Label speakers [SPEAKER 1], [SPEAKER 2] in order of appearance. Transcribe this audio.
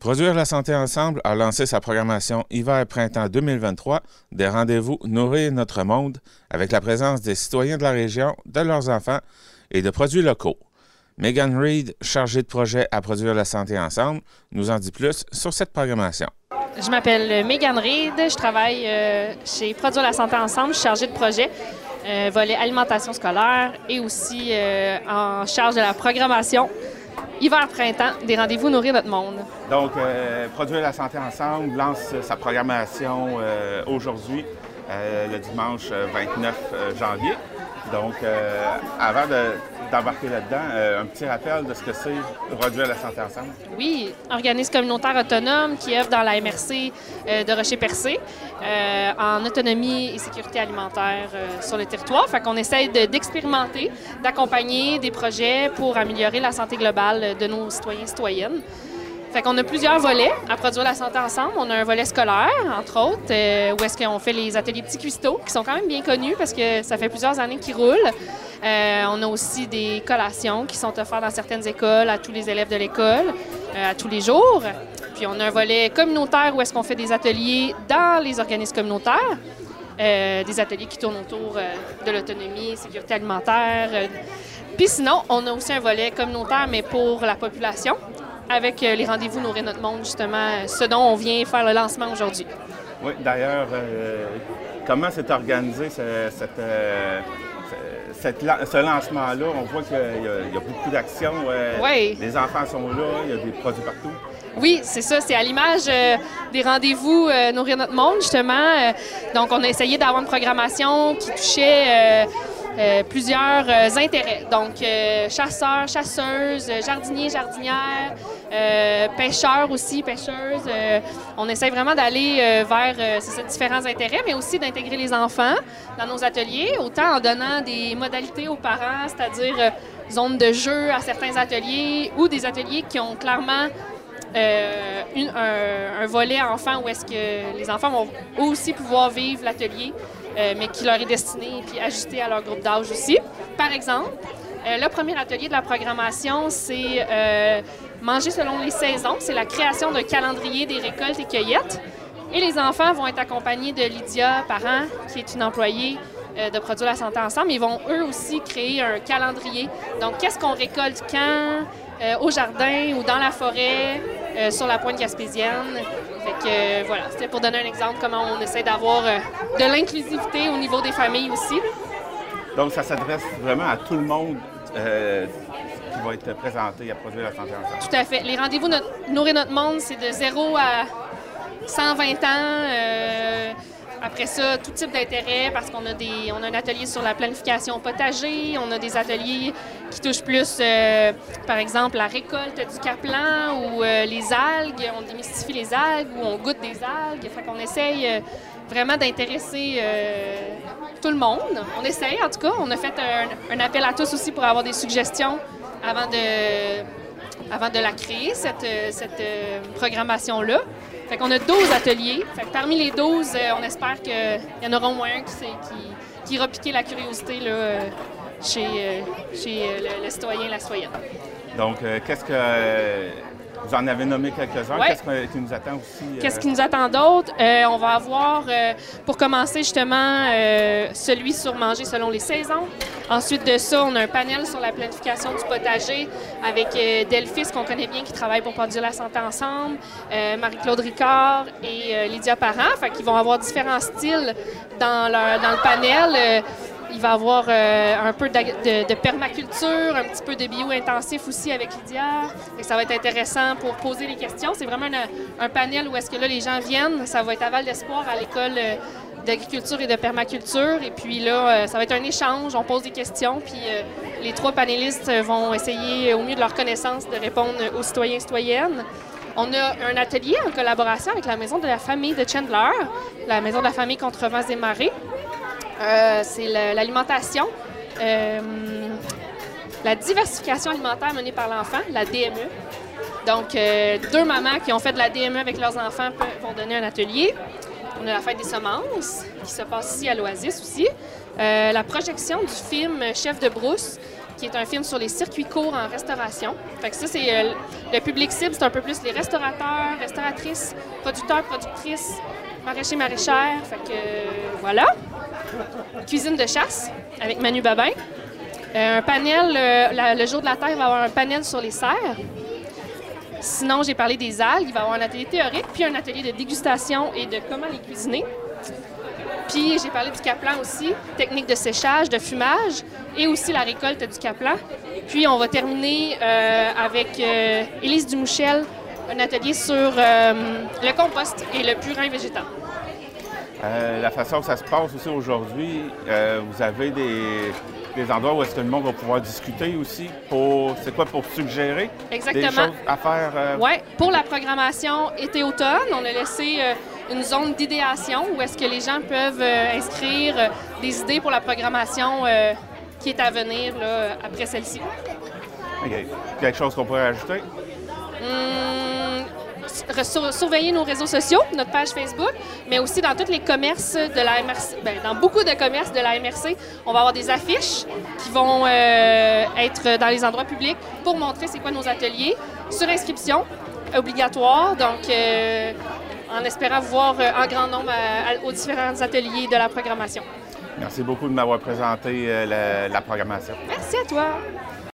[SPEAKER 1] Produire la santé ensemble a lancé sa programmation hiver-printemps 2023 des rendez-vous Nourrir notre monde avec la présence des citoyens de la région, de leurs enfants et de produits locaux. Megan Reed, chargée de projet à Produire la santé ensemble, nous en dit plus sur cette programmation.
[SPEAKER 2] Je m'appelle Megan Reed, je travaille euh, chez Produire la santé ensemble, je suis chargée de projet euh, volet alimentation scolaire et aussi euh, en charge de la programmation hiver-printemps des rendez-vous Nourrir notre monde.
[SPEAKER 1] Donc, euh, Produire la santé ensemble lance sa programmation euh, aujourd'hui, euh, le dimanche 29 janvier. Donc, avant d'embarquer là-dedans, un petit rappel de ce que c'est Produire la santé ensemble.
[SPEAKER 2] Oui, organisme communautaire autonome qui œuvre dans la MRC de Rocher-Percé en autonomie et sécurité alimentaire sur le territoire. Fait qu'on essaye d'expérimenter, d'accompagner des projets pour améliorer la santé globale de nos citoyens et citoyennes. Fait qu'on a plusieurs volets à produire la santé ensemble. On a un volet scolaire, entre autres, euh, où est-ce qu'on fait les ateliers petits cuistots, qui sont quand même bien connus parce que ça fait plusieurs années qu'ils roulent. Euh, on a aussi des collations qui sont offertes dans certaines écoles à tous les élèves de l'école, euh, à tous les jours. Puis on a un volet communautaire où est-ce qu'on fait des ateliers dans les organismes communautaires. des ateliers qui tournent autour de l'autonomie, sécurité alimentaire. Puis sinon, on a aussi un volet communautaire, mais pour la population, avec les rendez-vous Nourrir notre monde, justement, ce dont on vient faire le lancement aujourd'hui.
[SPEAKER 1] Oui, d'ailleurs, comment s'est organisé cette, ce lancement-là? On voit qu'il y, a beaucoup d'actions.
[SPEAKER 2] oui.
[SPEAKER 1] Les enfants sont là, il y a des produits partout.
[SPEAKER 2] Oui, c'est ça. C'est à l'image des rendez-vous Nourrir notre monde, justement. donc, on a essayé d'avoir une programmation qui touchait euh, plusieurs euh, intérêts. Donc, euh, chasseurs, chasseuses, jardiniers, jardinières, pêcheurs aussi, pêcheuses. on essaie vraiment d'aller vers ces différents intérêts, mais aussi d'intégrer les enfants dans nos ateliers, autant en donnant des modalités aux parents, c'est-à-dire zones de jeu à certains ateliers ou des ateliers qui ont clairement un, un, volet enfant où est-ce que les enfants vont aussi pouvoir vivre l'atelier euh, mais qui leur est destiné et ajusté à leur groupe d'âge aussi. Par exemple, euh, le premier atelier de la programmation, c'est euh, Manger selon les saisons. C'est la création d'un calendrier des récoltes et cueillettes. Et les enfants vont être accompagnés de Lydia Parent, qui est une employée de Produire la santé ensemble. Ils vont eux aussi créer un calendrier. Donc, qu'est-ce qu'on récolte quand, au jardin ou dans la forêt, sur la pointe gaspésienne. Que euh, voilà, c'était pour donner un exemple comment on essaie d'avoir euh, de l'inclusivité au niveau des familles aussi.
[SPEAKER 1] Donc ça s'adresse vraiment à tout le monde euh, qui va être présenté à produire la santé ensemble.
[SPEAKER 2] Tout à fait. Les rendez-vous Nourrir notre monde, c'est de 0 à 120 ans. Après ça, tout type d'intérêt, parce qu'on a des, on a un atelier sur la planification potager, on a des ateliers qui touchent plus, euh, par exemple, la récolte du caplan ou euh, les algues, on démystifie les algues ou on goûte des algues. Fait qu'on essaye euh, vraiment d'intéresser tout le monde. On essaye, en tout cas. On a fait un, appel à tous aussi pour avoir des suggestions avant de, avant de la créer, cette, cette programmation-là. Fait qu'on a 12 ateliers. Fait que parmi les 12, euh, on espère qu'il y en aura au moins un qui, qui, qui ira piquer la curiosité là, euh, chez, euh, chez le, le, citoyen, la citoyenne.
[SPEAKER 1] Donc, qu'est-ce que vous en avez nommé quelques-uns. Qu'est-ce qui nous attend aussi?
[SPEAKER 2] Qu'est-ce qui nous attend d'autre? Euh, on va avoir, euh, pour commencer justement, euh, celui sur manger selon les saisons. Ensuite de ça, on a un panel sur la planification du potager avec Delphis, qu'on connaît bien, qui travaille pour produire la santé ensemble, Marie-Claude Ricard et Lydia Parent. Fait qu'ils vont avoir différents styles dans, leur, dans le panel. Il va y avoir euh, un peu de, permaculture, un petit peu de bio-intensif aussi avec Lydia. Et ça va être intéressant pour poser les questions. C'est vraiment un, panel où est-ce que là, les gens viennent. Ça va être à Val d'Espoir à l'école euh, d'agriculture et de permaculture. Et puis là, euh, ça va être un échange. On pose des questions. Puis les trois panélistes vont essayer, au mieux de leur connaissance, de répondre aux citoyens et citoyennes. On a un atelier en collaboration avec la Maison de la famille de Chandler, la Maison de la famille contre vents et marées. Euh, c'est l'alimentation, euh, la diversification alimentaire menée par l'enfant, la DME. Donc, euh, deux mamans qui ont fait de la DME avec leurs enfants vont donner un atelier. On a la fête des semences qui se passe ici à l'Oasis aussi. la projection du film Chef de brousse qui est un film sur les circuits courts en restauration. Fait que ça, c'est le public cible, c'est un peu plus les restaurateurs, restauratrices, producteurs, productrices, maraîchers, maraîchères. Fait que voilà. Cuisine de chasse avec Manu Babin. Euh, un panel, euh, le jour de la Terre, il va avoir un panel sur les serres. Sinon, j'ai parlé des algues. Il va y avoir un atelier théorique, puis un atelier de dégustation et de comment les cuisiner. Puis j'ai parlé du caplan aussi, technique de séchage, de fumage et aussi la récolte du caplan. Puis on va terminer euh, avec Élise Dumouchel, un atelier sur le compost et le purin végétal.
[SPEAKER 1] Euh, la façon que ça se passe aussi aujourd'hui, euh, vous avez des, des endroits où est-ce que le monde va pouvoir discuter aussi pour c'est quoi pour suggérer
[SPEAKER 2] Exactement.
[SPEAKER 1] des choses à faire. euh,
[SPEAKER 2] Oui, pour la programmation été-automne, on a laissé euh, une zone d'idéation où est-ce que les gens peuvent inscrire des idées pour la programmation qui est à venir là, après celle-ci.
[SPEAKER 1] OK. Quelque chose qu'on pourrait ajouter?
[SPEAKER 2] Hum, surveiller nos réseaux sociaux, notre page Facebook, mais aussi dans tous les commerces de la MRC, ben, dans beaucoup de commerces de la MRC, on va avoir des affiches qui vont euh, être dans les endroits publics pour montrer c'est quoi nos ateliers, sur inscription, obligatoire, donc euh, en espérant vous voir euh, en grand nombre à- à- aux différents ateliers de la programmation.
[SPEAKER 1] Merci beaucoup de m'avoir présenté la- la programmation.
[SPEAKER 2] Merci à toi.